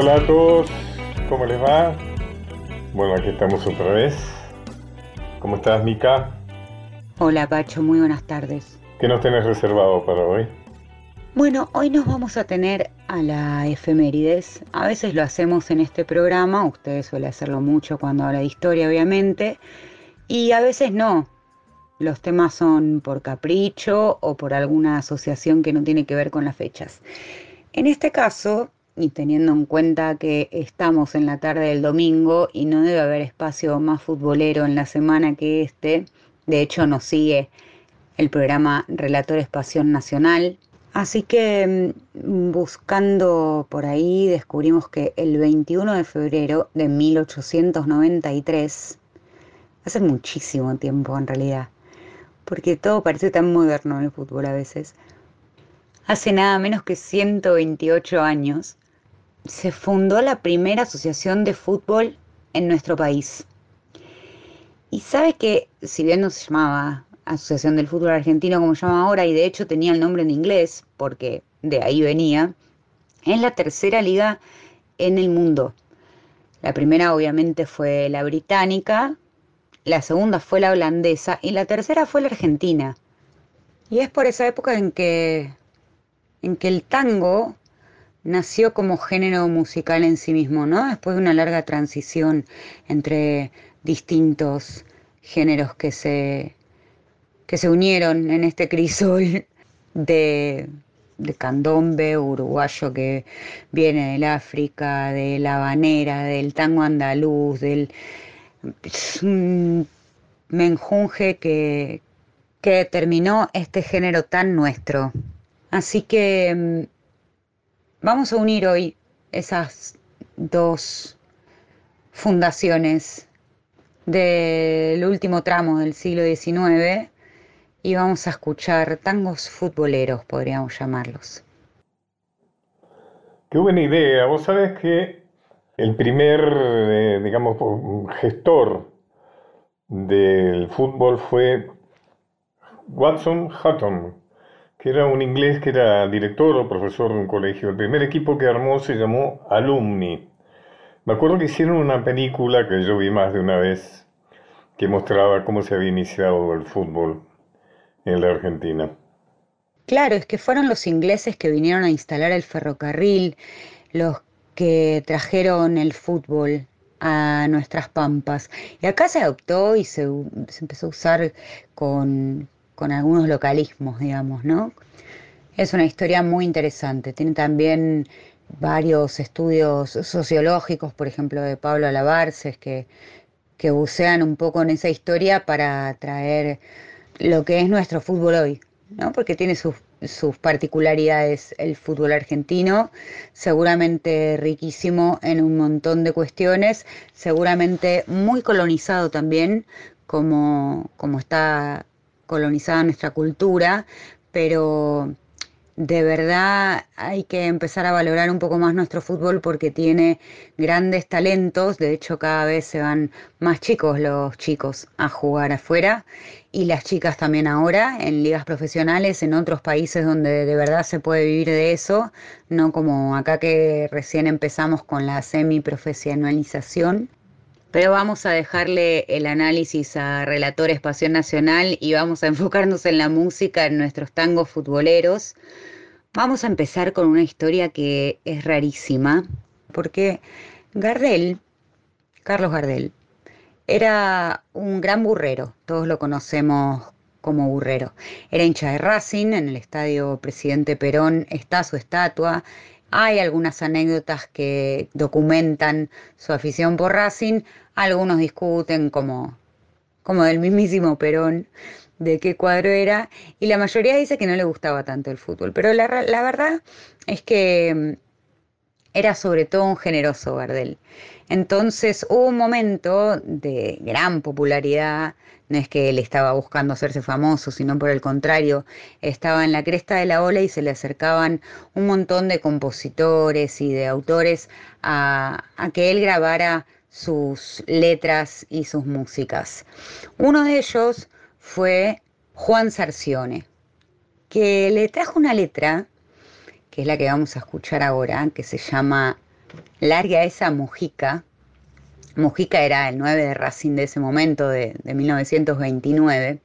Hola a todos, ¿cómo les va? Bueno, aquí estamos otra vez. ¿Cómo estás, Mica? Hola, Pacho, muy buenas tardes. ¿Qué nos tenés reservado para hoy? Bueno, hoy nos vamos a tener a la efemérides. A veces lo hacemos en este programa, ustedes suelen hacerlo mucho cuando habla de historia, obviamente, y a veces no. Los temas son por capricho o por alguna asociación que no tiene que ver con las fechas. En este caso, y teniendo en cuenta que estamos en la tarde del domingo y no debe haber espacio más futbolero en la semana que este, de hecho nos sigue el programa Relatores Pasión Nacional. Así que mm, buscando por ahí descubrimos que el 21 de febrero de 1893, hace muchísimo tiempo en realidad, porque todo parece tan moderno en el fútbol a veces, hace nada menos que 128 años, se fundó la primera asociación de fútbol en nuestro país. Y sabe que, si bien no se llamaba Asociación del Fútbol Argentino como se llama ahora, y de hecho tenía el nombre en inglés, porque de ahí venía, es la tercera liga en el mundo. La primera obviamente fue la británica, la segunda fue la holandesa y la tercera fue la argentina. Y es por esa época en que, en que el tango nació como género musical en sí mismo, ¿no? Después de una larga transición entre distintos géneros que se, que se unieron en este crisol de, de candombe uruguayo que viene del África, de la habanera, del tango andaluz, del menjunje que, que terminó este género tan nuestro. Así que mm, Vamos a unir hoy esas dos fundaciones del último tramo del siglo XIX y vamos a escuchar tangos futboleros, podríamos llamarlos. Qué buena idea. Vos sabés que el primer, eh, digamos, gestor del fútbol fue Watson Hutton, que era un inglés que era director o profesor de un colegio. El primer equipo que armó se llamó Alumni. Me acuerdo que hicieron una película que yo vi más de una vez que mostraba cómo se había iniciado el fútbol en la Argentina. Claro, es que fueron los ingleses que vinieron a instalar el ferrocarril, los que trajeron el fútbol a nuestras pampas. Y acá se adoptó y se, se empezó a usar con, con algunos localismos, digamos, ¿no? Es una historia muy interesante. Tiene también varios estudios sociológicos, por ejemplo, de Pablo Alabarces, que, que bucean un poco en esa historia para traer lo que es nuestro fútbol hoy, ¿no? Porque tiene sus, sus particularidades el fútbol argentino, seguramente riquísimo en un montón de cuestiones, seguramente muy colonizado también, como, como está colonizada nuestra cultura, pero de verdad hay que empezar a valorar un poco más nuestro fútbol porque tiene grandes talentos, de hecho cada vez se van más chicos los chicos a jugar afuera y las chicas también ahora en ligas profesionales en otros países donde de verdad se puede vivir de eso, no como acá que recién empezamos con la semiprofesionalización. Pero vamos a dejarle el análisis a Relator Espacio Nacional y vamos a enfocarnos en la música, en nuestros tangos futboleros. Vamos a empezar con una historia que es rarísima, porque Gardel, Carlos Gardel, era un gran burrero, todos lo conocemos como burrero. Era hincha de Racing, en el estadio Presidente Perón está su estatua, hay algunas anécdotas que documentan su afición por Racing, algunos discuten como, como del mismísimo Perón de qué cuadro era, y la mayoría dice que no le gustaba tanto el fútbol, pero la, la verdad es que mm, era sobre todo un generoso Gardel. Entonces hubo un momento de gran popularidad, no es que él estaba buscando hacerse famoso, sino por el contrario, estaba en la cresta de la ola y se le acercaban un montón de compositores y de autores a, a que él grabara sus letras y sus músicas. Uno de ellos fue Juan Sarcione, que le trajo una letra, que es la que vamos a escuchar ahora, que se llama Larga esa Mujica. Mujica era el 9 de Racing de ese momento, de, de 1929,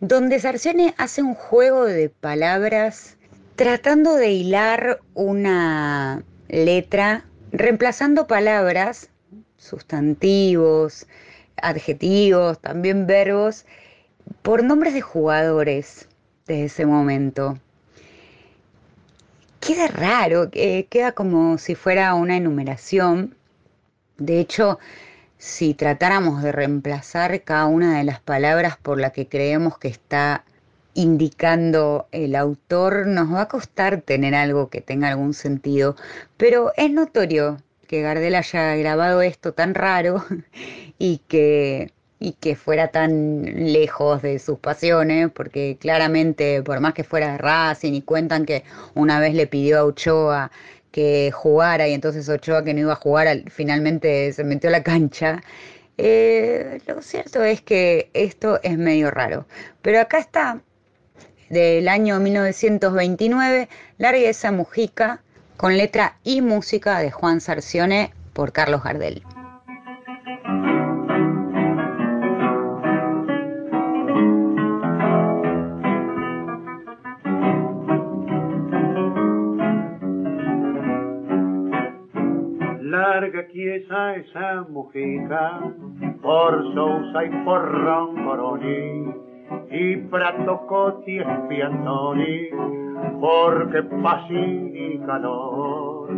donde Sarcione hace un juego de palabras tratando de hilar una letra, reemplazando palabras, sustantivos, adjetivos, también verbos, por nombres de jugadores de ese momento. Queda raro, queda como si fuera una enumeración. De hecho, si tratáramos de reemplazar cada una de las palabras por la que creemos que está indicando el autor, nos va a costar tener algo que tenga algún sentido, pero es notorio que Gardel haya grabado esto tan raro y que, y que fuera tan lejos de sus pasiones, porque claramente, por más que fuera de Racing y cuentan que una vez le pidió a Ochoa que jugara y entonces Ochoa que no iba a jugar finalmente se metió a la cancha. Eh, lo cierto es que esto es medio raro. Pero acá está, del año 1929, Larga esa Mujica, con letra y música de Juan Sarcione por Carlos Gardel. Esa mujica por Sousa y por Roncoroni y prato coti espiantoni porque y calor.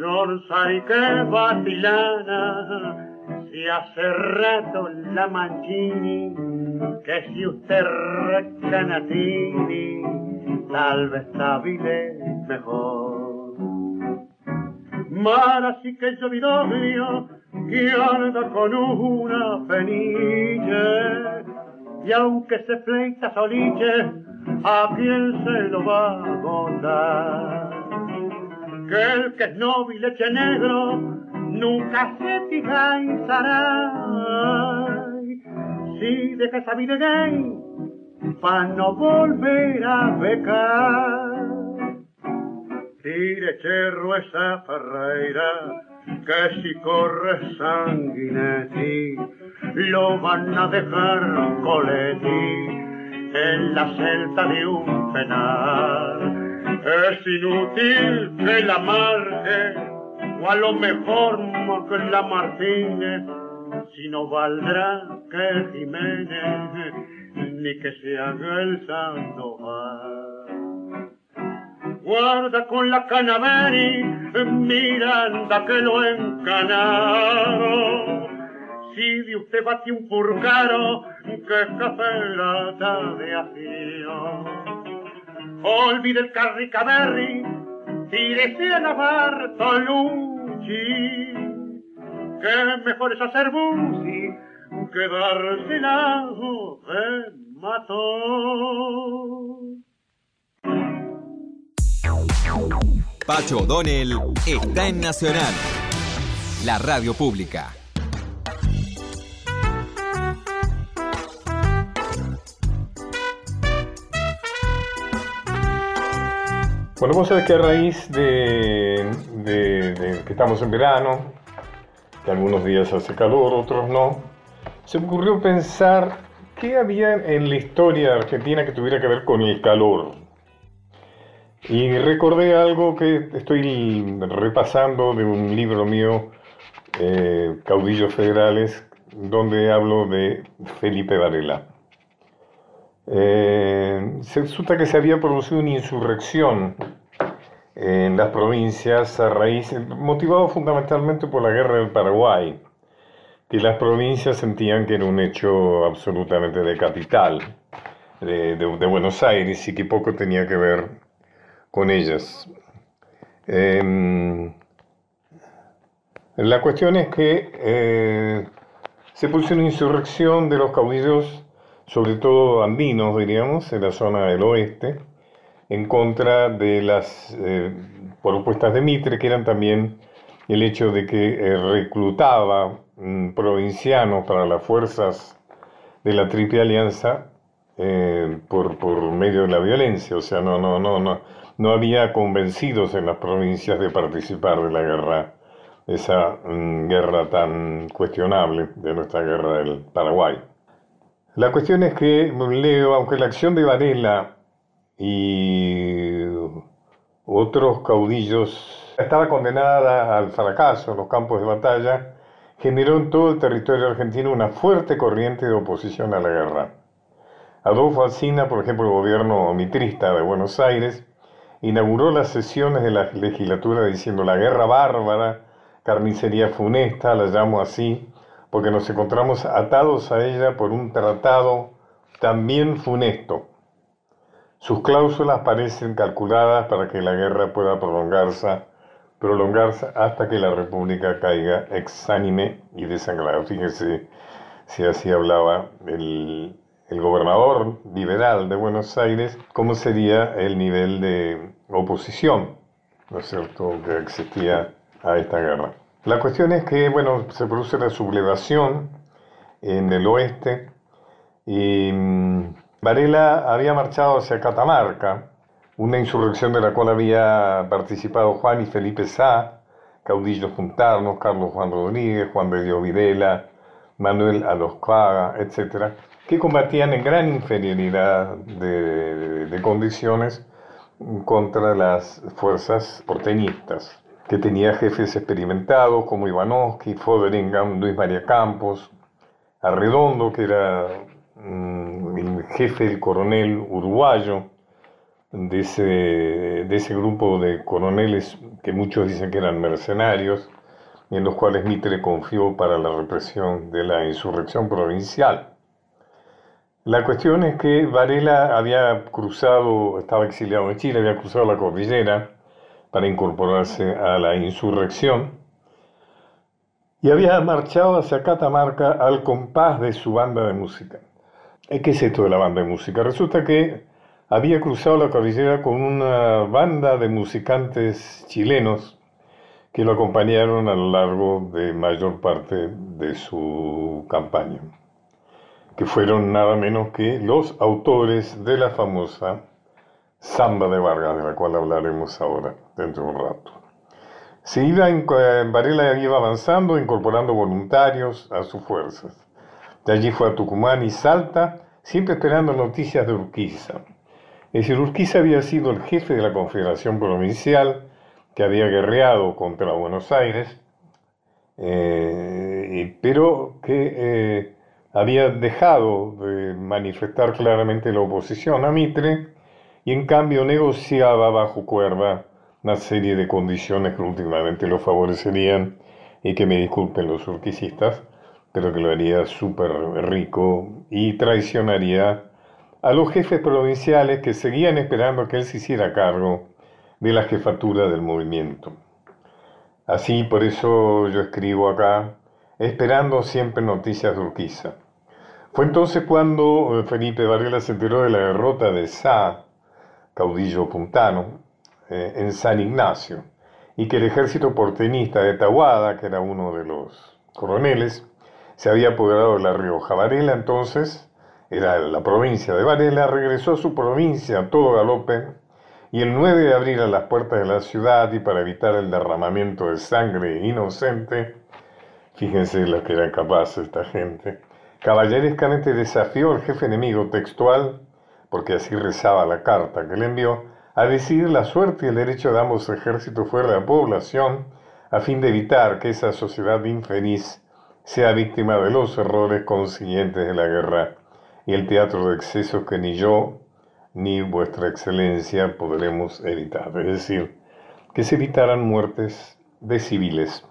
Yo y que vacilana, si hace rato la manchini, que si usted recanatini, tal vez estabile mejor. Mara sí que yo vidoglio, que anda con una feniche, y aunque se fleita soliche, ¿a quién se lo va a contar? Que el que es noble y leche negro nunca se tigaizará. Si deja esa vida gay, pa' no volver a becar. Tire cherro esa Ferreira, que si corre sanguinetti, lo van a dejar coleti en la celda de un penal. Es inútil que la marque, o a lo mejor que la Martínez, si no valdrá que Jiménez, ni que se haga el Sandoval. Guarda con la canaveri, Miranda que lo encanaron si de usted bate un purcaro, que cafelata de afío. Olvide el carricaberri, tírese a la Bartolucci, que mejor es hacer busi que darse la de mató. Pacho O'Donnell está en Nacional, la radio pública. Bueno, vos sabés que a raíz de, que estamos en verano, que algunos días hace calor, otros no, se me ocurrió pensar qué había en la historia argentina que tuviera que ver con el calor. Y recordé algo que estoy repasando de un libro mío, eh, Caudillos Federales, donde hablo de Felipe Varela. Eh, se resulta que se había producido una insurrección en las provincias a raíz, motivado fundamentalmente por la guerra del Paraguay, que las provincias sentían que era un hecho absolutamente de capital, de, Buenos Aires, y que poco tenía que ver con ellas. Em, la cuestión es que eh, se puso una insurrección de los caudillos sobre todo andinos, diríamos, en la zona del oeste, en contra de las eh, propuestas de Mitre, que eran también el hecho de que eh, reclutaba mm, provincianos para las fuerzas de la Triple Alianza eh, por, por, medio de la violencia, o sea, no, no, no, no, no había convencidos en las provincias de participar de la guerra esa mm, guerra tan cuestionable de nuestra guerra del Paraguay. La cuestión es que leo, aunque la acción de Varela y otros caudillos estaba condenada al fracaso en los campos de batalla, generó en todo el territorio argentino una fuerte corriente de oposición a la guerra. Adolfo Alsina, por ejemplo, el gobierno mitrista de Buenos Aires, inauguró las sesiones de la legislatura diciendo la guerra bárbara, carnicería funesta, la llamo así, porque nos encontramos atados a ella por un tratado también funesto. Sus cláusulas parecen calculadas para que la guerra pueda prolongarse, prolongarse hasta que la República caiga exánime y desangrada. Fíjese si así hablaba el, el gobernador liberal de Buenos Aires, cómo sería el nivel de oposición, ¿no es cierto?, que existía a esta guerra. La cuestión es que, bueno, se produce la sublevación en el oeste y mm, Varela había marchado hacia Catamarca, una insurrección de la cual había participado Juan y Felipe Sá, caudillos juntarnos, Carlos Juan Rodríguez, Juan de Videla, Manuel Aloscaga, etc., que combatían en gran inferioridad de, de condiciones contra las fuerzas porteñistas que tenía jefes experimentados como Ivanovsky, Foderingham, Luis María Campos, Arredondo, que era mm, el jefe del coronel uruguayo, de ese, de ese grupo de coroneles que muchos dicen que eran mercenarios, en los cuales Mitre confió para la represión de la insurrección provincial. La cuestión es que Varela había cruzado, estaba exiliado en Chile, había cruzado la cordillera, para incorporarse a la insurrección y había marchado hacia Catamarca al compás de su banda de música. ¿Qué es esto de la banda de música? Resulta que había cruzado la cordillera con una banda de musicantes chilenos que lo acompañaron a lo largo de mayor parte de su campaña, que fueron nada menos que los autores de la famosa Samba de Vargas, de la cual hablaremos ahora, dentro de un rato. Se iba en, Varela iba avanzando, incorporando voluntarios a sus fuerzas. De allí fue a Tucumán y Salta, siempre esperando noticias de Urquiza. Es decir, Urquiza había sido el jefe de la Confederación Provincial que había guerreado contra Buenos Aires, eh, pero que eh, había dejado de manifestar claramente la oposición a Mitre y en cambio negociaba bajo cuerda una serie de condiciones que últimamente lo favorecerían y que me disculpen los urquicistas, pero que lo haría súper rico y traicionaría a los jefes provinciales que seguían esperando que él se hiciera cargo de la jefatura del movimiento. Así, por eso yo escribo acá, esperando siempre noticias de Urquiza. Fue entonces cuando eh, Felipe Varela se enteró de la derrota de Sá caudillo puntano, eh, en San Ignacio, y que el ejército portenista de Tahuada, que era uno de los coroneles, se había apoderado de La Rioja. Varela entonces, era la provincia de Varela, regresó a su provincia a todo galope, y el 9 de abril a las puertas de la ciudad y para evitar el derramamiento de sangre inocente, fíjense lo que era capaz esta gente, caballerescamente desafió al jefe enemigo textual porque así rezaba la carta que le envió, a decidir la suerte y el derecho de ambos ejércitos fuera de la población, a fin de evitar que esa sociedad infeliz sea víctima de los errores consiguientes de la guerra y el teatro de excesos que ni yo ni vuestra excelencia podremos evitar. Es decir, que se evitaran muertes de civiles.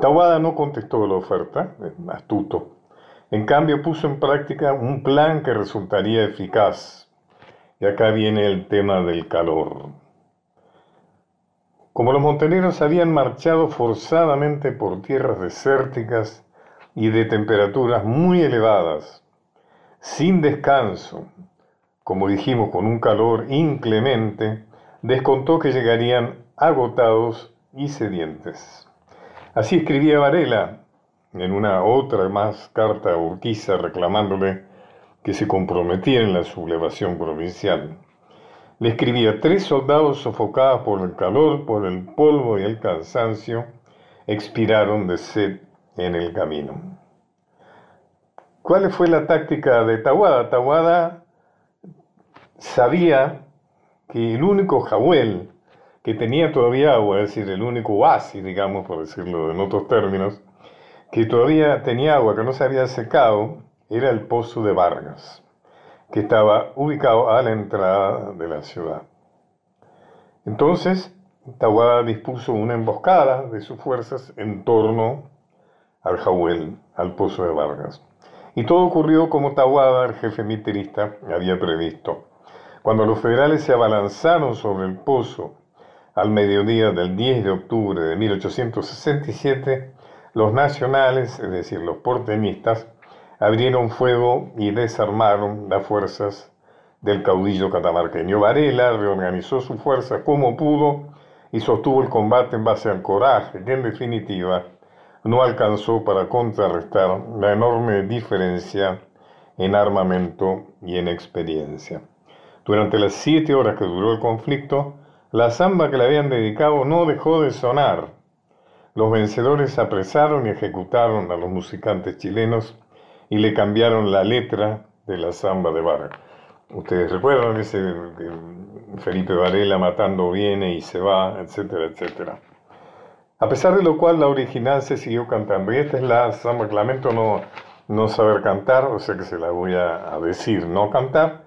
Tawada no contestó la oferta, astuto, en cambio, puso en práctica un plan que resultaría eficaz. Y acá viene el tema del calor. Como los monteneros habían marchado forzadamente por tierras desérticas y de temperaturas muy elevadas, sin descanso, como dijimos, con un calor inclemente, descontó que llegarían agotados y sedientes. Así escribía Varela en una otra más carta a Urquiza reclamándole que se comprometiera en la sublevación provincial. Le escribía tres soldados sofocados por el calor, por el polvo y el cansancio, expiraron de sed en el camino. ¿Cuál fue la táctica de Tawada? Tawada sabía que el único jahuel que tenía todavía agua, es decir, el único oasis, digamos, por decirlo en otros términos, que todavía tenía agua, que no se había secado, era el pozo de Vargas, que estaba ubicado a la entrada de la ciudad. Entonces, Tawada dispuso una emboscada de sus fuerzas en torno al Jahuel, al pozo de Vargas. Y todo ocurrió como Tawada, el jefe militerista, había previsto. Cuando los federales se abalanzaron sobre el pozo al mediodía del 10 de octubre de 1867, los nacionales, es decir, los porteñistas, abrieron fuego y desarmaron las fuerzas del caudillo catamarqueño. Varela reorganizó sus fuerzas como pudo y sostuvo el combate en base al coraje, que en definitiva no alcanzó para contrarrestar la enorme diferencia en armamento y en experiencia. Durante las siete horas que duró el conflicto, la samba que le habían dedicado no dejó de sonar. Los vencedores apresaron y ejecutaron a los musicantes chilenos y le cambiaron la letra de la samba de Vargas. Ustedes recuerdan ese Felipe Varela matando viene y se va, etcétera, etcétera. A pesar de lo cual la original se siguió cantando. Y esta es la samba lamento no, no saber cantar, o sea que se la voy a, decir, no cantar.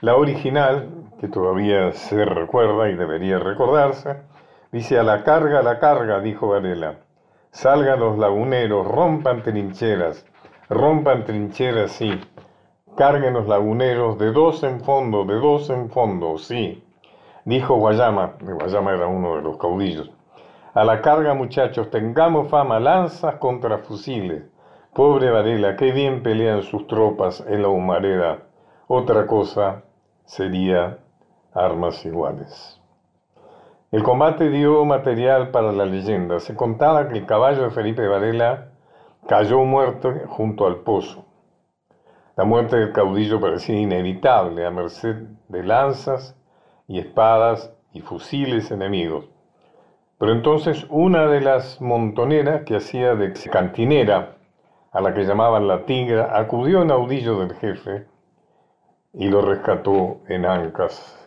La original, que todavía se recuerda y debería recordarse, dice a la carga, a la carga, dijo Varela. Salgan los laguneros, rompan trincheras, rompan trincheras, sí Carguen los laguneros de dos en fondo, de dos en fondo, sí. Dijo Guayama, Guayama era uno de los caudillos. A la carga, muchachos, tengamos fama, lanzas contra fusiles. Pobre Varela, qué bien pelean sus tropas en la humareda. Otra cosa sería armas iguales. El combate dio material para la leyenda. Se contaba que el caballo de Felipe Varela cayó muerto junto al pozo. La muerte del caudillo parecía inevitable a merced de lanzas y espadas y fusiles enemigos. Pero entonces una de las montoneras que hacía de cantinera, a la que llamaban la tigra, acudió en audillo del jefe y lo rescató en ancas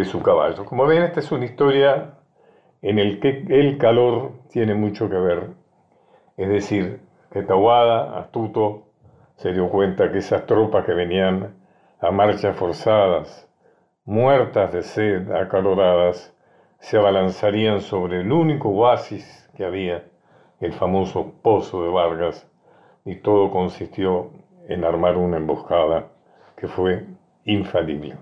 de su caballo. Como ven, esta es una historia en la que el calor tiene mucho que ver. Es decir, que Tawada, astuto, se dio cuenta que esas tropas que venían a marchas forzadas, muertas de sed, acaloradas, se abalanzarían sobre el único oasis que había, el famoso Pozo de Vargas, y todo consistió en armar una emboscada que fue infalible.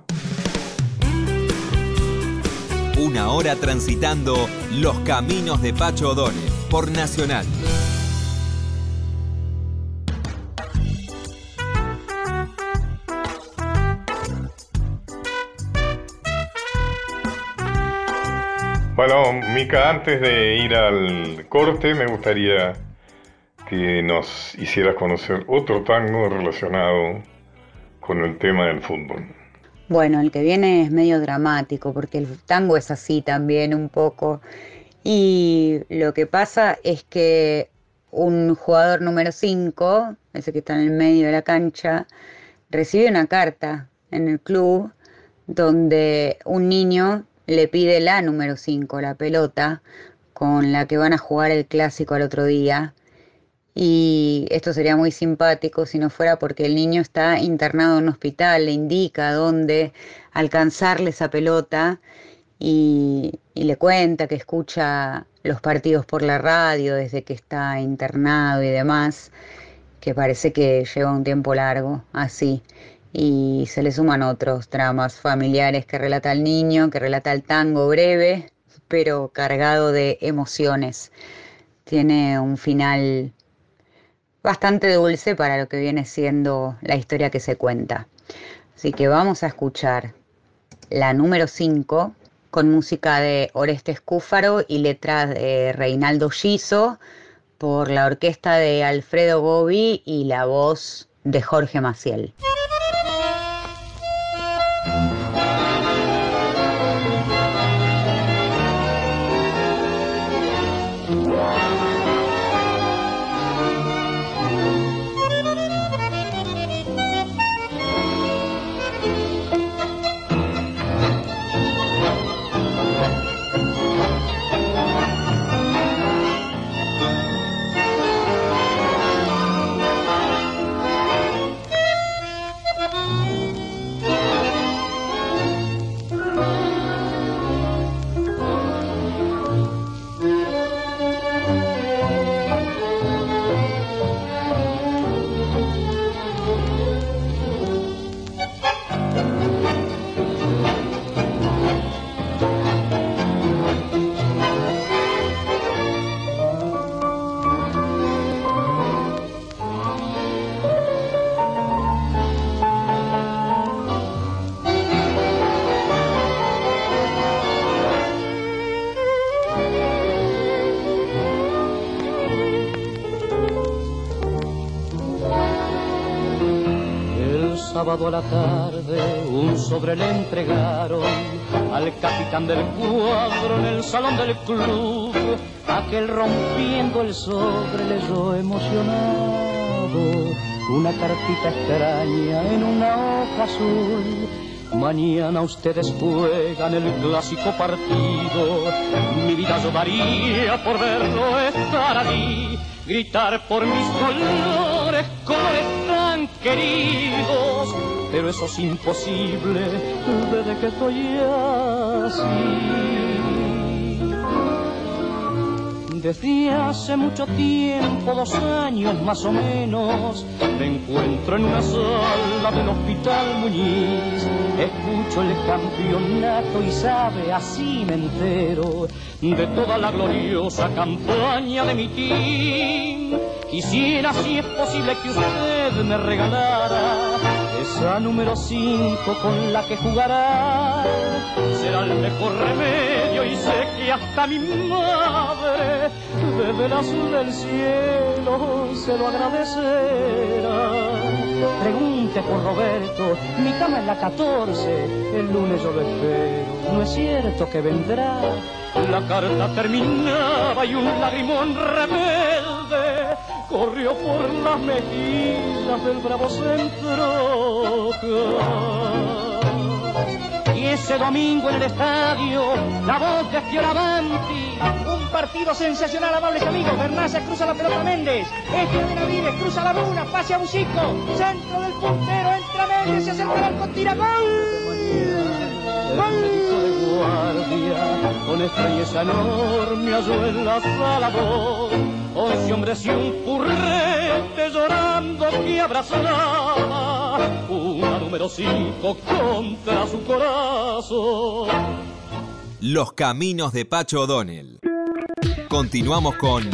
Una hora transitando los caminos de Pacho O'Donnell por Nacional. Bueno, Mica, antes de ir al corte, me gustaría que nos hicieras conocer otro tango relacionado con el tema del fútbol. Bueno, el que viene es medio dramático, porque el tango es así también un poco. Y lo que pasa es que un jugador número 5, ese que está en el medio de la cancha, recibe una carta en el club donde un niño le pide la número 5, la pelota, con la que van a jugar el clásico al otro día. Y esto sería muy simpático si no fuera porque el niño está internado en un hospital, le indica dónde alcanzarle esa pelota y, le cuenta que escucha los partidos por la radio desde que está internado y demás, que parece que lleva un tiempo largo así y se le suman otros dramas familiares que relata el niño, que relata el tango breve, pero cargado de emociones. Tiene un final bastante dulce para lo que viene siendo la historia que se cuenta. Así que vamos a escuchar la número 5 con música de Orestes Cúfaro y letras de Reinaldo Giso por la orquesta de Alfredo Gobi y la voz de Jorge Maciel. A la tarde un sobre le entregaron al capitán del cuadro en el salón del club. Aquel rompiendo el sobre leyó emocionado una cartita extraña en una hoja azul. Mañana ustedes juegan el clásico partido. Mi vida yo daría por verlo estar allí gritar por mis colores, colores tan queridos. Pero eso es imposible desde que estoy así. Desde hace mucho tiempo, dos años más o menos, me encuentro en una sala del Hospital Muñiz. Escucho el campeonato y sabe, así me entero de toda la gloriosa campaña de mi team. Quisiera, si es posible, que usted me regalara esa número 5 con la que jugará. Será el mejor remedio y sé que hasta mi madre desde el azul del cielo se lo agradecerá. Pregunte por Roberto, mi cama es la 14, el lunes yo lo espero, no es cierto que vendrá. La carta terminaba y un lagrimón rebelde corrió por las mejillas del bravo centro. Y ese domingo en el estadio, la voz de Fioravanti. Un partido sensacional, amables amigos. Bernaza cruza la pelota Méndez. Este de Benavides cruza la luna, pase a Bucico. Centro del puntero, entra Méndez, se acerca al tira gol. ¡Gol! Con estrella enorme halló en la sala voz. Once hombres y un currete llorando que abrazaba una número cinco contra su corazón. Los caminos de Pacho O'Donnell. Continuamos con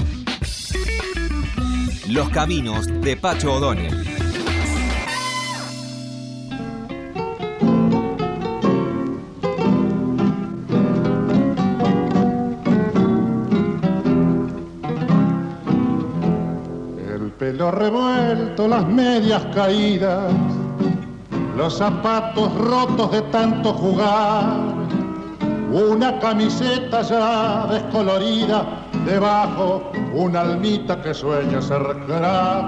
Los caminos de Pacho O'Donnell. Pelo revuelto, las medias caídas, los zapatos rotos de tanto jugar, una camiseta ya descolorida, debajo una almita que sueña ser crack.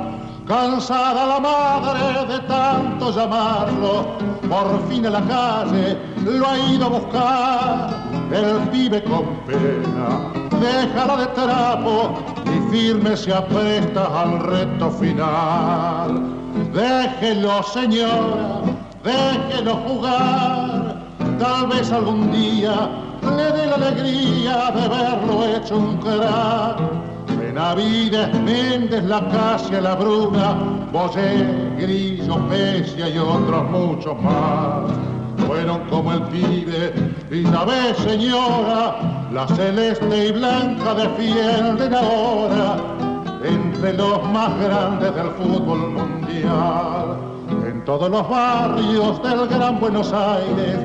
Cansada la madre de tanto llamarlo, por fin en la calle lo ha ido a buscar. El pibe con pena, déjala de trapo firme se apresta al reto final. Déjelo, señora, déjelo jugar. Tal vez algún día le dé la alegría de verlo hecho un crack. Benavides, Méndez, La Casia, La Bruna, Bosé, Grillo, Pesia y otros muchos más. Fueron como el pibe, y ya ves, señora, la celeste y blanca defienden ahora entre los más grandes del fútbol mundial. En todos los barrios del Gran Buenos Aires,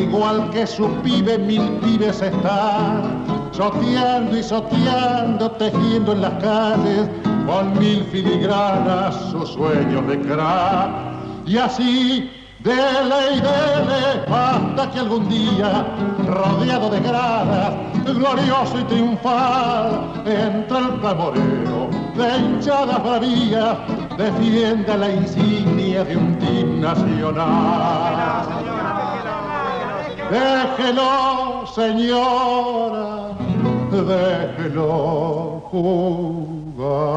igual que su pibe, mil pibes están, soteando y soteando, tejiendo en las calles, con mil filigranas sus sueños de crack. Y así, dele y dele, hasta que algún día, rodeado de gradas, glorioso y triunfal, entra el clamoreo de hinchadas bravías, defienda la insignia de un team nacional. Déjelo, señora, déjelo jugar.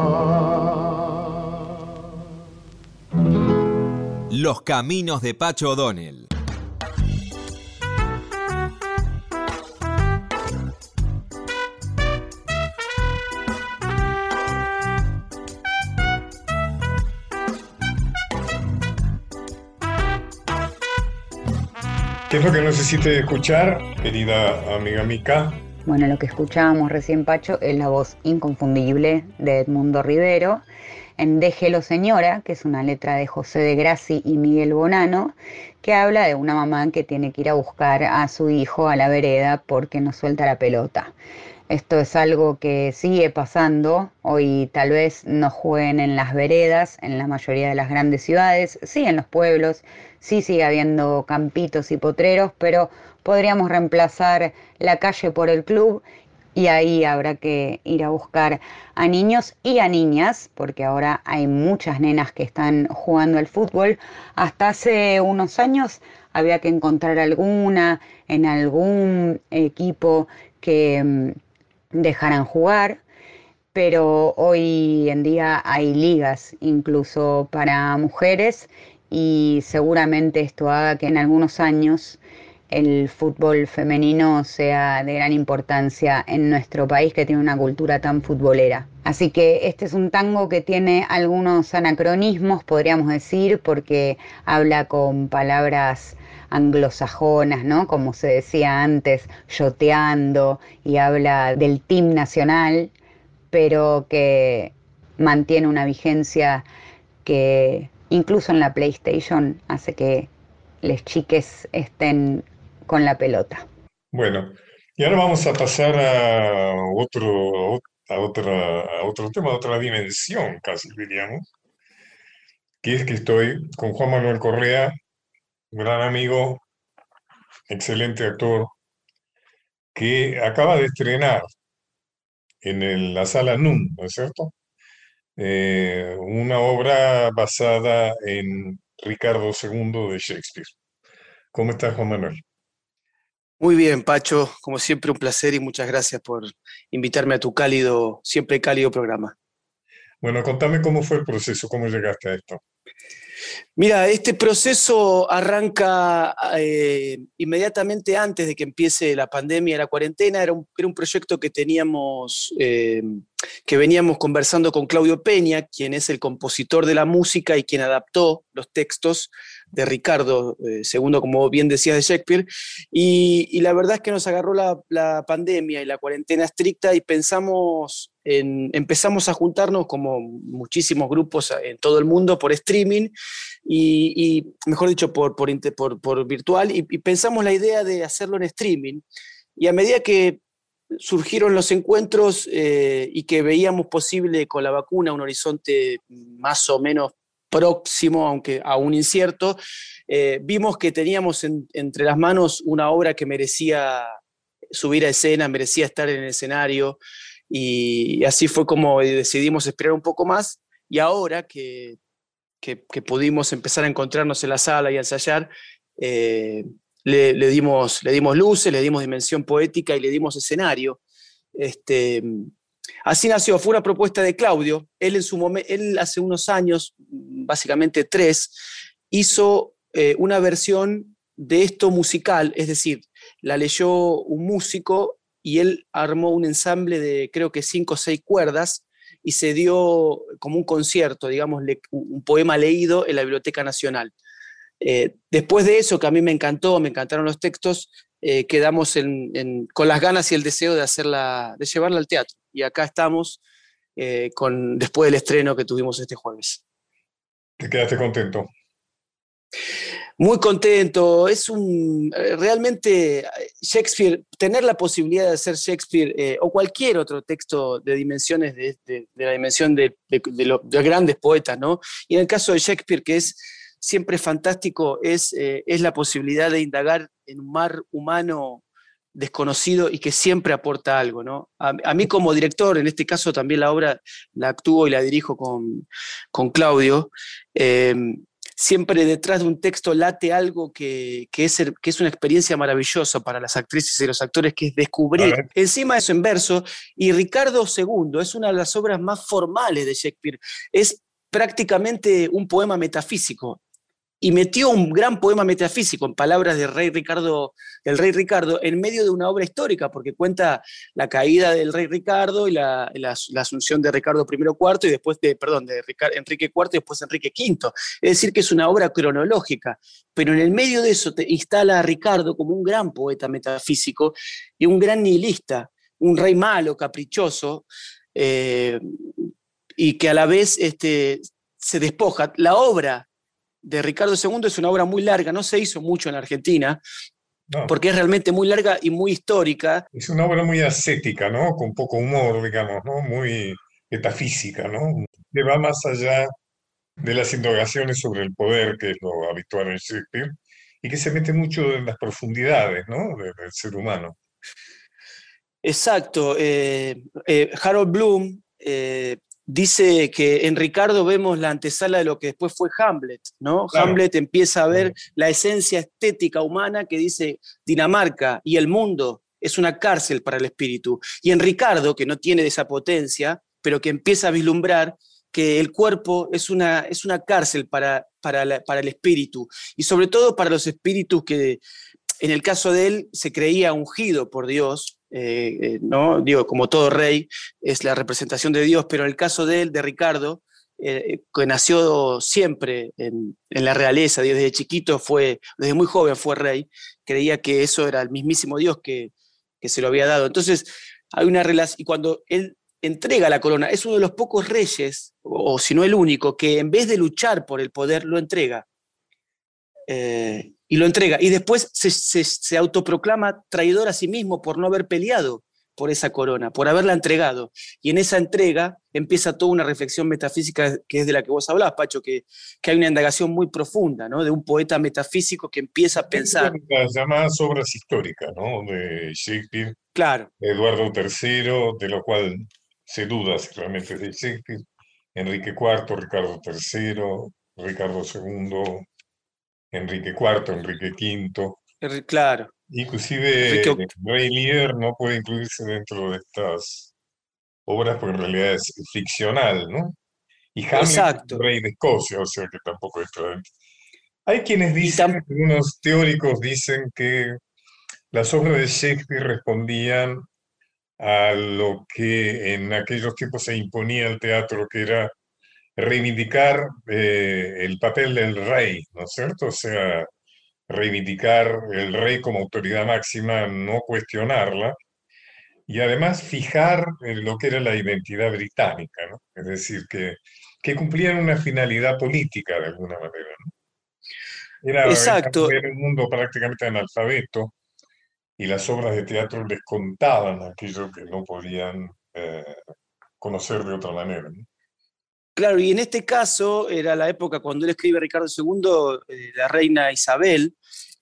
Los caminos de Pacho O'Donnell. ¿Qué es lo que necesite escuchar, querida amiga Mica? Bueno, lo que escuchábamos recién, Pacho, es la voz inconfundible de Edmundo Rivero en Déjelo Señora, que es una letra de José de Grassi y Miguel Bonano, que habla de una mamá que tiene que ir a buscar a su hijo a la vereda porque no suelta la pelota. esto es algo que sigue pasando. Hoy tal vez no jueguen en las veredas, en la mayoría de las grandes ciudades, sí en los pueblos, sí sigue habiendo campitos y potreros, pero podríamos reemplazar la calle por el club y ahí habrá que ir a buscar a niños y a niñas, porque ahora hay muchas nenas que están jugando al fútbol. Hasta hace unos años había que encontrar alguna en algún equipo que mm, dejarán jugar, pero hoy en día hay ligas incluso para mujeres y seguramente esto haga que en algunos años el fútbol femenino sea de gran importancia en nuestro país que tiene una cultura tan futbolera. Así que este es un tango que tiene algunos anacronismos, podríamos decir, porque habla con palabras anglosajonas, ¿no? Como se decía antes, yoteando y habla del team nacional, pero que mantiene una vigencia que incluso en la PlayStation hace que les chiques estén con la pelota. Bueno, y ahora vamos a pasar a otro, a otra, a otro tema, a otra dimensión, casi diríamos, que es que estoy con Juan Manuel Correa, gran amigo, excelente actor, que acaba de estrenar en la sala NUM, ¿no es cierto? Eh, una obra basada en Ricardo II de Shakespeare. ¿Cómo estás, Juan Manuel? Muy bien, Pacho, como siempre un placer y muchas gracias por invitarme a tu cálido, siempre cálido programa. Bueno, contame cómo fue el proceso, cómo llegaste a esto. Mira, este proceso arranca eh, inmediatamente antes de que empiece la pandemia, la cuarentena. Era un, era un proyecto que teníamos, eh, que veníamos conversando con Claudio Peña, quien es el compositor de la música y quien adaptó los textos de Ricardo, eh, segundo, como bien decías, de Shakespeare. Y, la verdad es que nos agarró la, la pandemia y la cuarentena estricta y pensamos empezamos a juntarnos como muchísimos grupos en todo el mundo por streaming y, mejor dicho, por, por, por, virtual, y, pensamos la idea de hacerlo en streaming. Y a medida que surgieron los encuentros eh, y que veíamos posible con la vacuna un horizonte más o menos próximo, aunque aún incierto, eh, vimos que teníamos entre las manos una obra que merecía subir a escena, merecía estar en el escenario, y así fue como decidimos esperar un poco más y ahora que, que, pudimos empezar a encontrarnos en la sala y a ensayar, eh, le, le, dimos, le dimos luces, le dimos dimensión poética y le dimos escenario. Este, así nació, fue una propuesta de Claudio. Él, en su él hace unos años, básicamente tres, hizo eh, una versión de esto musical, es decir, la leyó un músico y él armó un ensamble de creo que cinco o seis cuerdas y se dio como un concierto, digamos, un poema leído en la Biblioteca Nacional. Eh, después de eso, que a mí me encantó, me encantaron los textos, eh, quedamos con las ganas y el deseo de, hacerla, de llevarla al teatro. Y acá estamos eh, con, después del estreno que tuvimos este jueves. ¿Te quedaste contento? Muy contento, es un, eh, realmente Shakespeare, tener la posibilidad de hacer Shakespeare eh, o cualquier otro texto de dimensiones de, la dimensión de, los grandes poetas, ¿no? Y en el caso de Shakespeare, que es siempre fantástico, es, eh, es la posibilidad de indagar en un mar humano desconocido y que siempre aporta algo, ¿no? A, mí como director, en este caso también la obra la actúo y la dirijo con, con Claudio, siempre detrás de un texto late algo que, es, que es una experiencia maravillosa para las actrices y los actores, que es descubrir encima de eso en verso. Y Ricardo II es una de las obras más formales de Shakespeare. Es prácticamente un poema metafísico y metió un gran poema metafísico en palabras del rey Ricardo, del rey Ricardo, en medio de una obra histórica, porque cuenta la caída del rey Ricardo y la, asunción de Ricardo I IV y después de, perdón, de Enrique IV y después Enrique V. Es decir, que es una obra cronológica, pero en el medio de eso te instala a Ricardo como un gran poeta metafísico y un gran nihilista, un rey malo, caprichoso, eh, y que a la vez este, se despoja. La obra de Ricardo II es una obra muy larga, no se hizo mucho en Argentina, porque es realmente muy larga y muy histórica. Es una obra muy ascética, ¿no? Con poco humor, digamos, ¿no? Muy metafísica, ¿no? Que va más allá de las indagaciones sobre el poder, que es lo habitual en Shakespeare, y que se mete mucho en las profundidades, ¿no? Del, ser humano. Exacto. Eh, eh, Harold Bloom eh, dice que en Ricardo vemos la antesala de lo que después fue Hamlet, ¿no? Hamlet empieza a ver la esencia estética humana que dice Dinamarca y el mundo es una cárcel para el espíritu. Y en Ricardo, que no tiene esa potencia, pero que empieza a vislumbrar que el cuerpo es una, es una cárcel para, para, para el espíritu, y sobre todo para los espíritus que, en el caso de él, se creía ungido por Dios, eh, eh, ¿no? Digo, como todo rey, es la representación de Dios, pero en el caso de él, de Ricardo, eh, que nació siempre en, la realeza, desde chiquito fue, desde muy joven fue rey, creía que eso era el mismísimo Dios que, que se lo había dado. Entonces, hay una relación, y cuando él entrega la corona, es uno de los pocos reyes, o, si no el único, que en vez de luchar por el poder, lo entrega y lo entrega. Y después se, autoproclama traidor a sí mismo por no haber peleado por esa corona, por haberla entregado. Y en esa entrega empieza toda una reflexión metafísica que es de la que vos hablabas, Pacho, que, que hay una indagación muy profunda, ¿no? De un poeta metafísico que empieza a pensar... Las llamadas obras históricas, ¿no? De Shakespeare. Claro. Eduardo III, de lo cual se duda si realmente es de Shakespeare. Enrique IV, Ricardo III, Ricardo II, Enrique IV, Enrique V. Claro. Inclusive Rey Lear no puede incluirse dentro de estas obras porque en realidad es ficcional, ¿no? Y Hamlet rey de Escocia, o sea que tampoco está dentro. Hay quienes dicen, algunos teóricos dicen que las obras de Shakespeare respondían a lo que en aquellos tiempos se imponía al teatro, que era reivindicar eh, el papel del rey, ¿no es cierto? O sea, reivindicar el rey como autoridad máxima, no cuestionarla, y además fijar lo que era la identidad británica, ¿no? Es decir, que, que cumplían una finalidad política de alguna manera, ¿no? Era, Exacto. Era un mundo prácticamente analfabeto y las obras de teatro les contaban aquello que no podían eh, conocer de otra manera. ¿no? Claro, y en este caso era la época cuando él escribe Ricardo II, eh, la reina Isabel,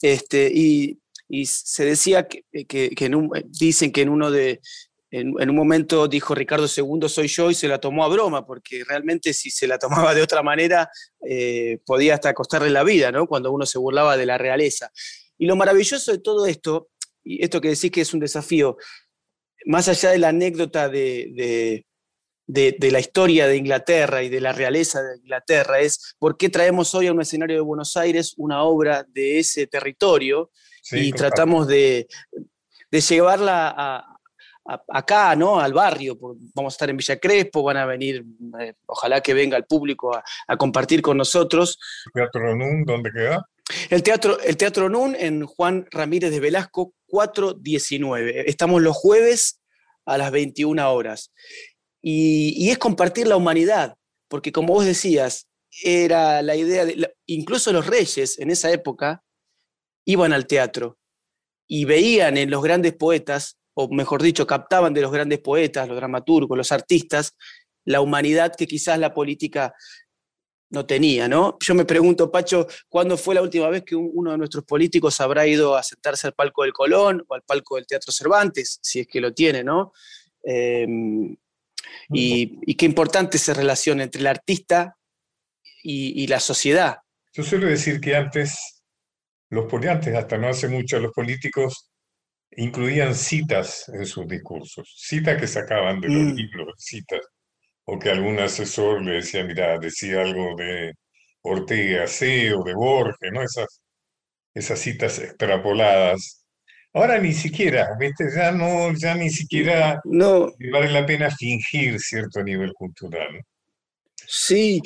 este, y, se decía que, que, dicen que en uno de, en, un momento dijo Ricardo II soy yo y se la tomó a broma, porque realmente si se la tomaba de otra manera eh, podía hasta costarle la vida, ¿no? Cuando uno se burlaba de la realeza. Y lo maravilloso de todo esto, y esto que decís que es un desafío, más allá de la anécdota de, la historia de Inglaterra y de la realeza de Inglaterra es por qué traemos hoy a un escenario de Buenos Aires una obra de ese territorio y tratamos de, llevarla acá, ¿no? Al barrio. Vamos a estar en Villa Crespo, van a venir, eh, ojalá que venga el público a, compartir con nosotros. ¿Teatro NUN dónde queda? El teatro, el teatro NUN en Juan Ramírez de Velasco, 419. Estamos los jueves a las 21 horas y, es compartir la humanidad, porque como vos decías, era la idea de, incluso los reyes en esa época iban al teatro y veían en los grandes poetas, o mejor dicho, captaban de los grandes poetas, los dramaturgos, los artistas, la humanidad que quizás la política no tenía, ¿no? Yo me pregunto, Pacho, ¿cuándo fue la última vez que uno de nuestros políticos habrá ido a sentarse al palco del Colón o al palco del Teatro Cervantes, si es que lo tiene, ¿no? Em, y, qué importante esa relación entre el artista y, la sociedad. Yo suelo decir que antes, los antes, hasta no hace mucho, los políticos incluían citas en sus discursos, citas que sacaban de los mm. libros, citas, o que algún asesor le decía, mira, decía algo de Ortega C o de Borges, ¿no? Esas, esas citas extrapoladas Ahora ni siquiera, ¿viste? Ya no, ya ni siquiera no. vale la pena fingir cierto nivel cultural. Sí,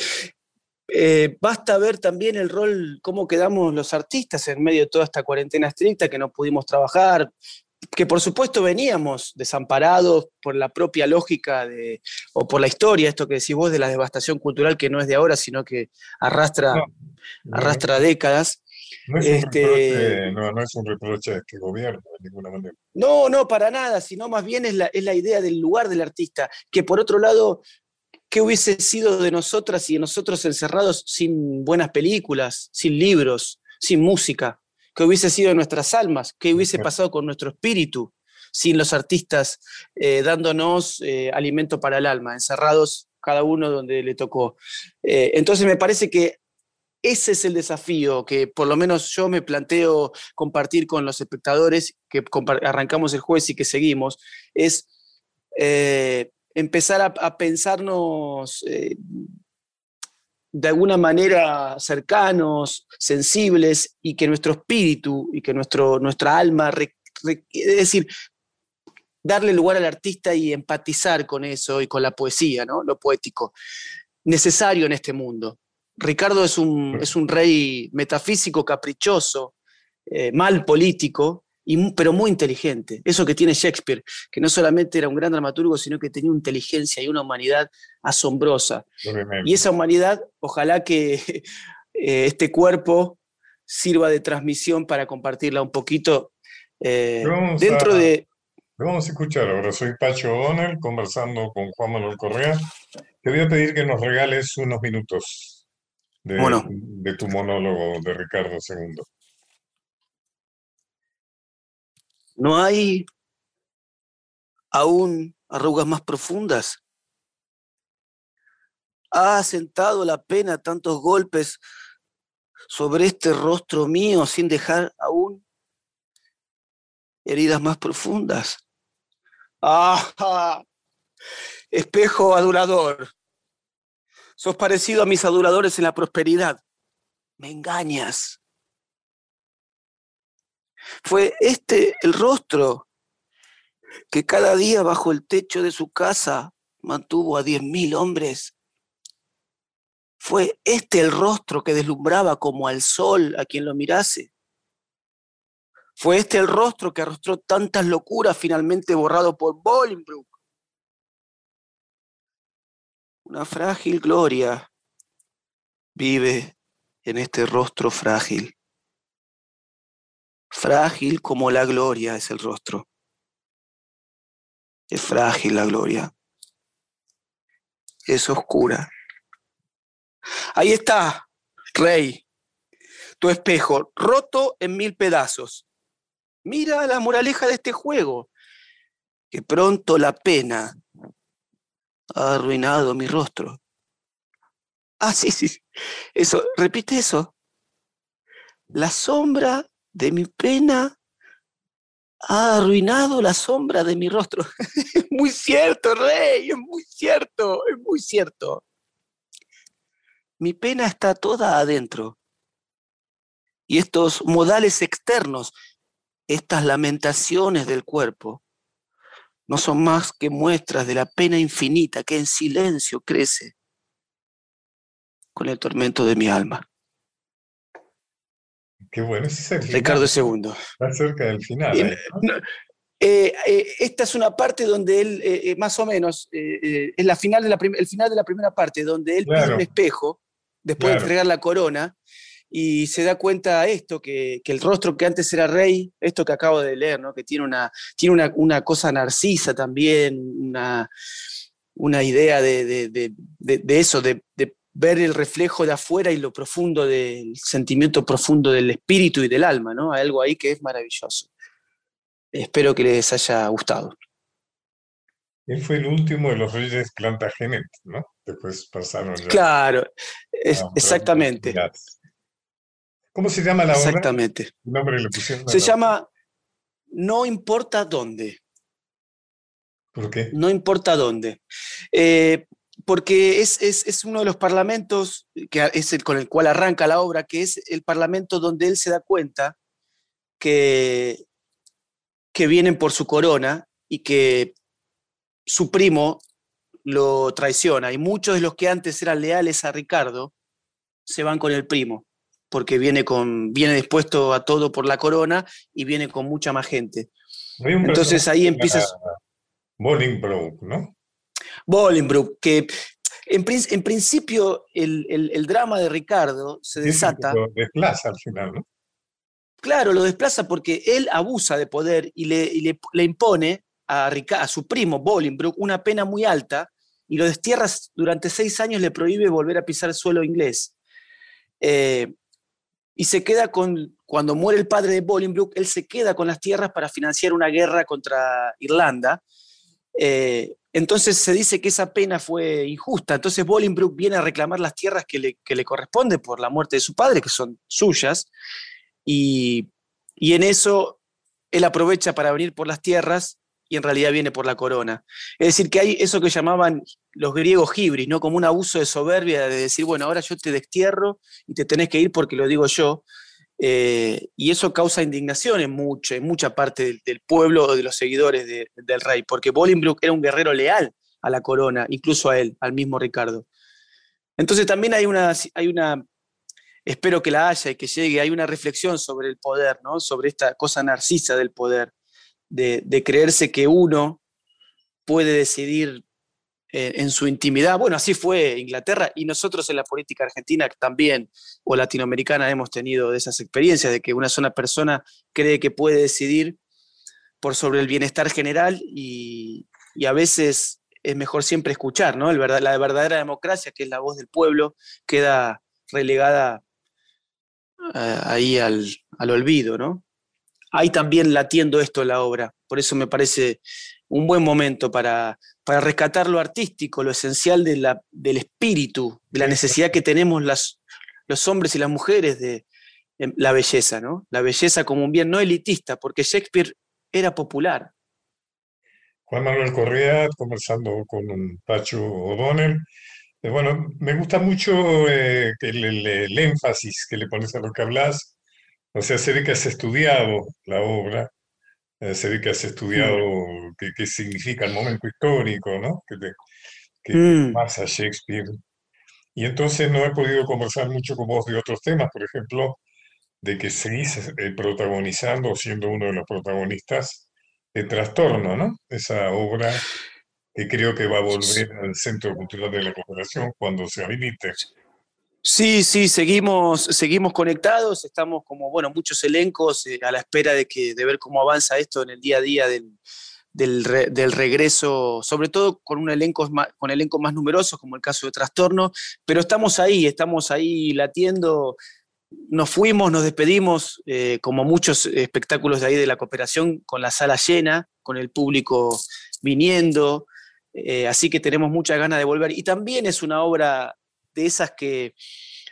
eh, basta ver también el rol, cómo quedamos los artistas en medio de toda esta cuarentena estricta, que no pudimos trabajar, que por supuesto veníamos desamparados por la propia lógica de, o por la historia, esto que decís vos de la devastación cultural que no es de ahora, sino que arrastra, arrastra décadas. No es, un Este- reproche, no, no es un reproche a este gobierno de ninguna manera. No, no, para nada, sino más bien es la, es la idea del lugar del artista, que por otro lado, ¿qué hubiese sido de nosotras y de nosotros encerrados sin buenas películas, sin libros, sin música? ¿Qué hubiese sido de nuestras almas? ¿Qué hubiese pasado con nuestro espíritu sin los artistas eh, dándonos eh, alimento para el alma, encerrados cada uno donde le tocó? Eh, entonces me parece que ese es el desafío que por lo menos yo me planteo compartir con los espectadores que arrancamos el jueves y que seguimos, es eh, empezar a, pensarnos eh, de alguna manera cercanos, sensibles y que nuestro espíritu y que nuestro, nuestra alma, es decir, darle lugar al artista y empatizar con eso y con la poesía, ¿no? lo poético, necesario en este mundo. Ricardo es un, es un rey metafísico, caprichoso, eh, mal político, y, pero muy inteligente. Eso que tiene Shakespeare, que no solamente era un gran dramaturgo, sino que tenía una inteligencia y una humanidad asombrosa. Y esa humanidad, ojalá que eh, este cuerpo sirva de transmisión para compartirla un poquito eh, dentro a- de... Lo vamos a escuchar ahora. Soy Pacho O'Donnell conversando con Juan Manuel Correa. Te voy a pedir que nos regales unos minutos de, Bueno. de tu monólogo de Ricardo II. ¿No hay aún arrugas más profundas? ¿Ha sentado la pena tantos golpes sobre este rostro mío sin dejar aún heridas más profundas? ¡Ah! Espejo adulador. Sos parecido a mis aduladores en la prosperidad. Me engañas. Fue este el rostro que cada día bajo el techo de su casa mantuvo a diez mil hombres. Fue este el rostro que deslumbraba como al sol a quien lo mirase. Fue este el rostro que arrostró tantas locuras finalmente borrado por Bolingbroke. Una frágil gloria vive en este rostro frágil. Frágil como la gloria es el rostro. Es frágil la gloria. Es oscura. Ahí está, rey, tu espejo, roto en mil pedazos. Mira la moraleja de este juego, que pronto la pena ha arruinado mi rostro. Ah, sí, sí. Eso, repite eso. La sombra de mi pena ha arruinado la sombra de mi rostro. es muy cierto, rey, es muy cierto, es muy cierto. Mi pena está toda adentro. Y estos modales externos, estas lamentaciones del cuerpo, no son más que muestras de la pena infinita que en silencio crece con el tormento de mi alma. Qué bueno, ese es el. Ricardo II. Está cerca del final. Y ahí, ¿no? no, eh, eh, esta es una parte donde él, eh, eh, más o menos, eh, eh, es la final de la el final de la primera parte, donde él pide un espejo después Claro. de entregar la corona y se da cuenta esto, que, que el rostro que antes era rey, esto que acabo de leer, ¿no? que tiene una, tiene una, una cosa narcisa también, una, una idea de, de- de- eso, de, ver el reflejo de afuera y lo profundo del sentimiento profundo del espíritu y del alma, ¿no? Hay algo ahí que es maravilloso. Espero que les haya gustado. Él fue el último de los reyes Plantagenet, ¿no? Después pasaron ya Claro, es- exactamente. ¿Cómo se llama la obra? exactamente. ¿Qué nombre le pusieron a Se la- llama No importa dónde, ¿Por qué? no importa dónde. Eh, porque es, es- es uno de los parlamentos que es el con el cual arranca la obra, que es el parlamento donde él se da cuenta que, que vienen por su corona y que su primo lo traiciona. Y muchos de los que antes eran leales a Ricardo se van con el primo, porque viene, con, viene dispuesto a todo por la corona y viene con mucha más gente. Entonces ahí empiezas- Bolingbroke, ¿no? Bolingbroke, que en, en principio el, el- el drama de Ricardo se desata. lo desplaza al final, ¿no? claro, lo desplaza porque él abusa de poder y le, le, impone a, a, su primo Bolingbroke una pena muy alta y lo destierra durante seis años, le prohíbe volver a pisar el suelo inglés. Eh, y se queda con, cuando muere el padre de Bolingbroke, él se queda con las tierras para financiar una guerra contra Irlanda. Eh, entonces se dice que esa pena fue injusta. Entonces Bolingbroke viene a reclamar las tierras que le, que le corresponden por la muerte de su padre, que son suyas. Y, y en eso él aprovecha para venir por las tierras y en realidad viene por la corona. Es decir, que hay eso que llamaban los griegos hibris, ¿no? Como un abuso de soberbia de decir, bueno, ahora yo te destierro y te tenés que ir porque lo digo yo. Eh, y eso causa indignación en, mucho, en mucha parte del, pueblo o de los seguidores del rey, porque Bolingbroke era un guerrero leal a la corona, incluso a él, al mismo Ricardo. Entonces también hay una, hay una espero que la haya y que llegue, hay una reflexión sobre el poder, ¿no? sobre esta cosa narcisa del poder de, creerse que uno puede decidir en, su intimidad. Bueno, así fue Inglaterra y nosotros en la política argentina también, o latinoamericana, hemos tenido esas experiencias de que una sola persona cree que puede decidir por sobre el bienestar general y, a veces es mejor siempre escuchar, ¿no? la verdadera democracia, que es la voz del pueblo, queda relegada eh, ahí al, al olvido, ¿no? Hay también latiendo esto la obra. Por eso me parece un buen momento para, para rescatar lo artístico, lo esencial de la, del espíritu, de la necesidad que tenemos las, los hombres y las mujeres de, la belleza, ¿no? La belleza como un bien no elitista, porque Shakespeare era popular. Juan Manuel Correa, conversando con Pacho O'Donnell. Eh, bueno, me gusta mucho eh, el, el, énfasis que le pones a lo que hablas o sea, se ve que has estudiado la obra, eh, se ve que has estudiado qué, significa el momento histórico, ¿no? Que, que mm. pasa Shakespeare. Y entonces no he podido conversar mucho con vos de otros temas, por ejemplo, de que seguís eh, protagonizando, siendo uno de los protagonistas, de Trastorno, ¿no? Esa obra que creo que va a volver al Centro Cultural de la Cooperación cuando se habilite. Sí, sí, seguimos, seguimos conectados, estamos como, bueno, muchos elencos eh, a la espera de, que, de ver cómo avanza esto en el día a día del, del, regreso, sobre todo con un elenco más, con elencos más numerosos, como el caso de Trastorno, pero estamos ahí, estamos ahí latiendo, nos fuimos, nos despedimos, eh, como muchos espectáculos de ahí de la cooperación, con la sala llena, con el público viniendo, eh, así que tenemos mucha ganas de volver. Y también es una obra de esas que,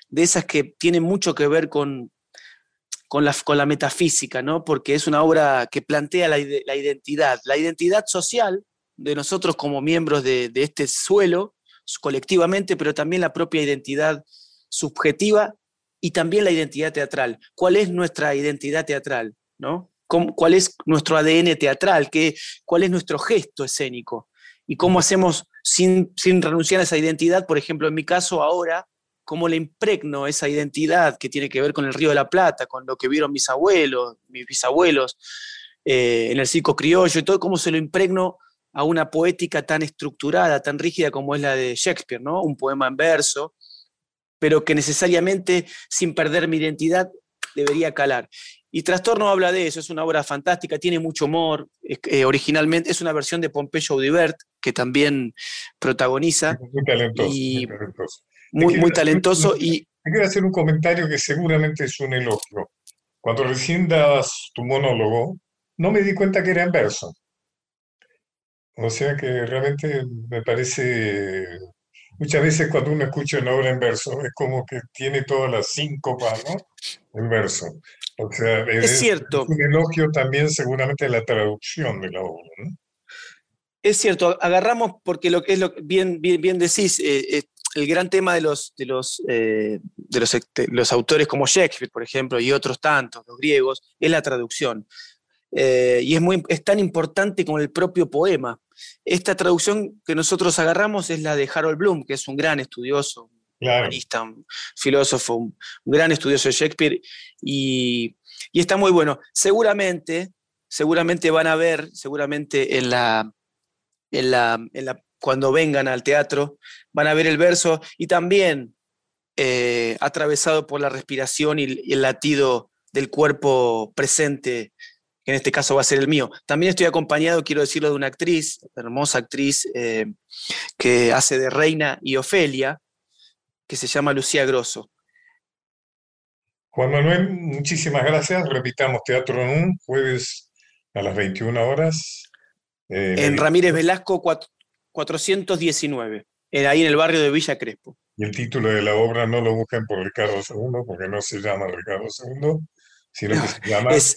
de esas que tienen mucho que ver con, con, la, con la metafísica, ¿no? porque es una obra que plantea la, identidad, la identidad social de nosotros como miembros de, este suelo, colectivamente, pero también la propia identidad subjetiva y también la identidad teatral. ¿Cuál es nuestra identidad teatral? ¿no? ¿Cuál es nuestro ADN teatral? ¿Qué, ¿Cuál es nuestro gesto escénico? ¿Y cómo hacemos sin, renunciar a esa identidad, por ejemplo, en mi caso ahora, cómo le impregno esa identidad que tiene que ver con el Río de la Plata, con lo que vieron mis abuelos, mis bisabuelos, eh, en el circo criollo y todo, cómo se lo impregno a una poética tan estructurada, tan rígida como es la de Shakespeare, ¿no? Un poema en verso, pero que necesariamente, sin perder mi identidad, debería calar. Y Trastorno habla de eso, es una obra fantástica, tiene mucho humor, eh, originalmente es una versión de Pompeyo Audibert, que también protagoniza. Muy talentoso. muy talentoso. Muy, talentoso y... Te quiero hacer un comentario que seguramente es un elogio. Cuando recién das tu monólogo, no me di cuenta que era en verso. O sea que realmente me parece muchas veces cuando uno escucha una obra en verso es como que tiene todas las cinco ¿no? El verso. O sea, es, cierto. un elogio también seguramente a la traducción de la obra, ¿no? Es cierto, agarramos porque lo que es lo bien, bien, bien decís, eh, eh, el gran tema de los, de, los, eh, de los, este, los, autores como Shakespeare, por ejemplo, y otros tantos, los griegos, es la traducción. Y es, muy, es tan importante como el propio poema. Esta traducción que nosotros agarramos es la de Harold Bloom, que es un gran estudioso, un humanista, un filósofo, un, gran estudioso de Shakespeare, y, y, está muy bueno. Seguramente, seguramente van a ver, seguramente en la, en la, en la, cuando vengan al teatro, van a ver el verso y también eh, atravesado por la respiración y, el latido del cuerpo presente, que en este caso va a ser el mío. También estoy acompañado, quiero decirlo, de una actriz, hermosa actriz, eh, que hace de Reina y Ofelia, que se llama Lucía Grosso. Juan Manuel, muchísimas gracias. Repitamos Teatro NUN, jueves a las 21 horas. Eh, en Ramírez Velasco 419, ahí en el barrio de Villa Crespo. Y el título de la obra no lo busquen por Ricardo II, porque no se llama Ricardo II, sino que se llama... Es,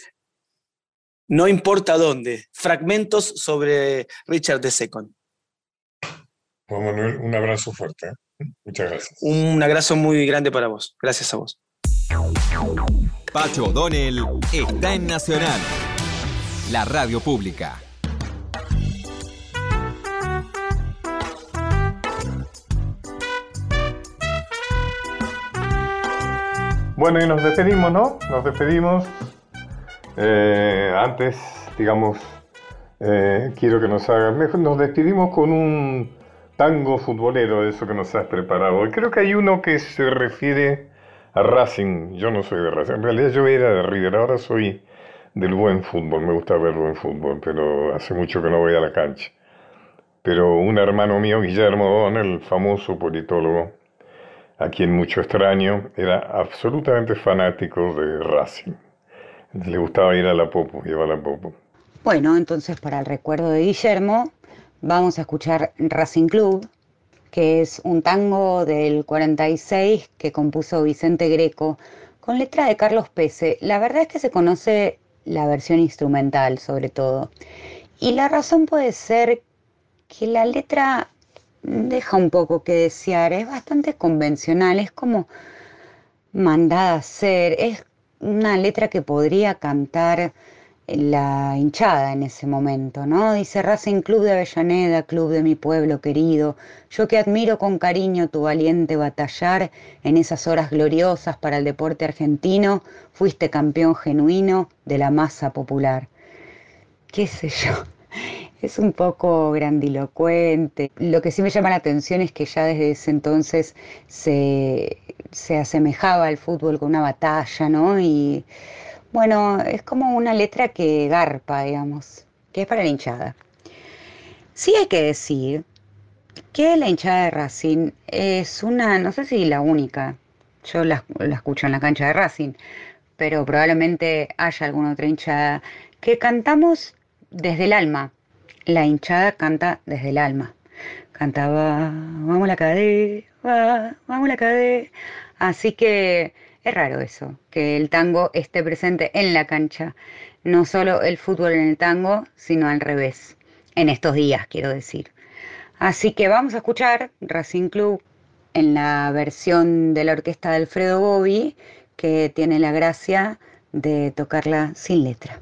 no importa dónde, fragmentos sobre Richard II. Juan Manuel, un abrazo fuerte. ¿eh? Muchas gracias. Un abrazo muy grande para vos. Gracias a vos. Pacho O'Donnell está en Nacional, la radio pública. Bueno, y nos despedimos, ¿no? Nos despedimos. Eh, antes, digamos, eh, quiero que nos hagas. Nos despedimos con un tango futbolero, eso que nos has preparado. Creo que hay uno que se refiere a Racing. Yo no soy de Racing. En realidad yo era de River, ahora soy del buen fútbol. Me gusta ver buen fútbol, pero hace mucho que no voy a la cancha. Pero un hermano mío, Guillermo Don, el famoso politólogo, a quien mucho extraño, era absolutamente fanático de Racing. Le gustaba ir a la Popo, iba a la Popo. Bueno, entonces para el recuerdo de Guillermo, vamos a escuchar Racing Club, que es un tango del 46 que compuso Vicente Greco con letra de Carlos Pese. La verdad es que se conoce la versión instrumental sobre todo. Y la razón puede ser que la letra deja un poco que desear, es bastante convencional, es como mandada a ser, es una letra que podría cantar la hinchada en ese momento, ¿no? Dice Racing Club de Avellaneda, club de mi pueblo querido, yo que admiro con cariño tu valiente batallar en esas horas gloriosas para el deporte argentino, fuiste campeón genuino de la masa popular. ¿Qué sé yo? Es un poco grandilocuente. Lo que sí me llama la atención es que ya desde ese entonces se, se asemejaba al fútbol con una batalla, ¿no? Y bueno, es como una letra que garpa, digamos, que es para la hinchada. Sí hay que decir que la hinchada de Racing es una, no sé si la única, yo la, escucho en la cancha de Racing, pero probablemente haya alguna otra hinchada, que cantamos desde el alma. La hinchada canta desde el alma. Cantaba, vamos la cadena, vamos la cadena. Así que es raro eso, que el tango esté presente en la cancha, no solo el fútbol en el tango, sino al revés, en estos días quiero decir. Así que vamos a escuchar Racing Club en la versión de la orquesta de Alfredo Bobby, que tiene la gracia de tocarla sin letra.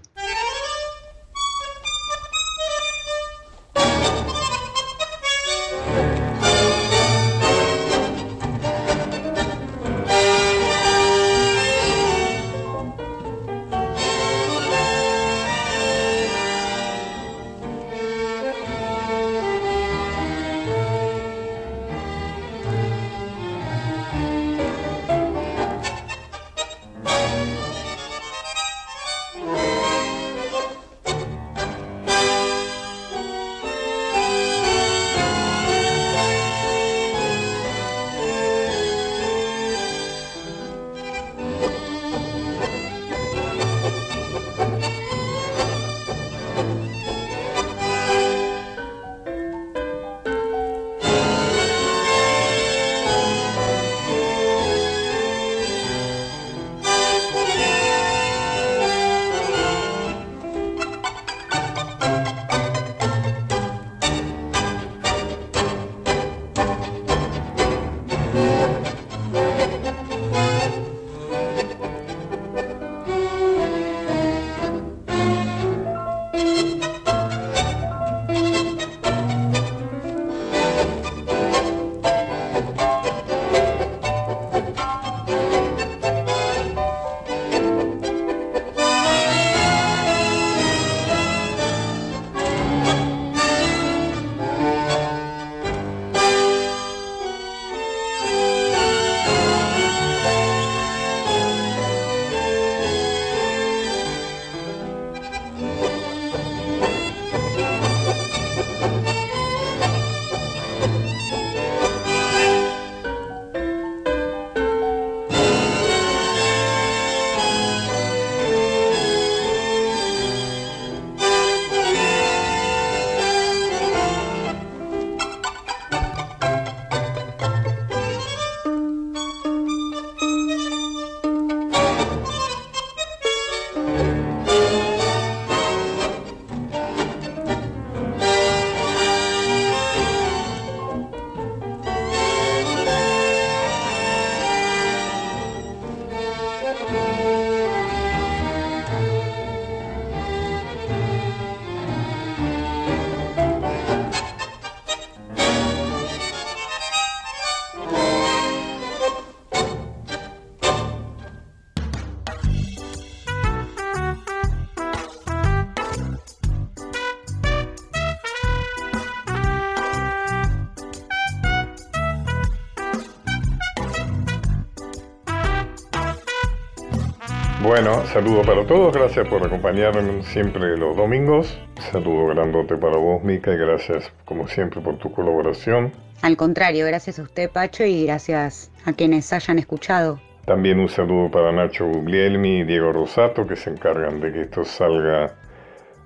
Saludo para todos, gracias por acompañarme siempre los domingos. Saludo grandote para vos, Mica, y gracias como siempre por tu colaboración. Al contrario, gracias a usted, Pacho, y gracias a quienes hayan escuchado. También un saludo para Nacho Guglielmi y Diego Rosato, que se encargan de que esto salga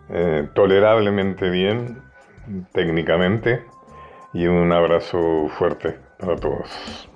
eh, tolerablemente bien, técnicamente, y un abrazo fuerte para todos.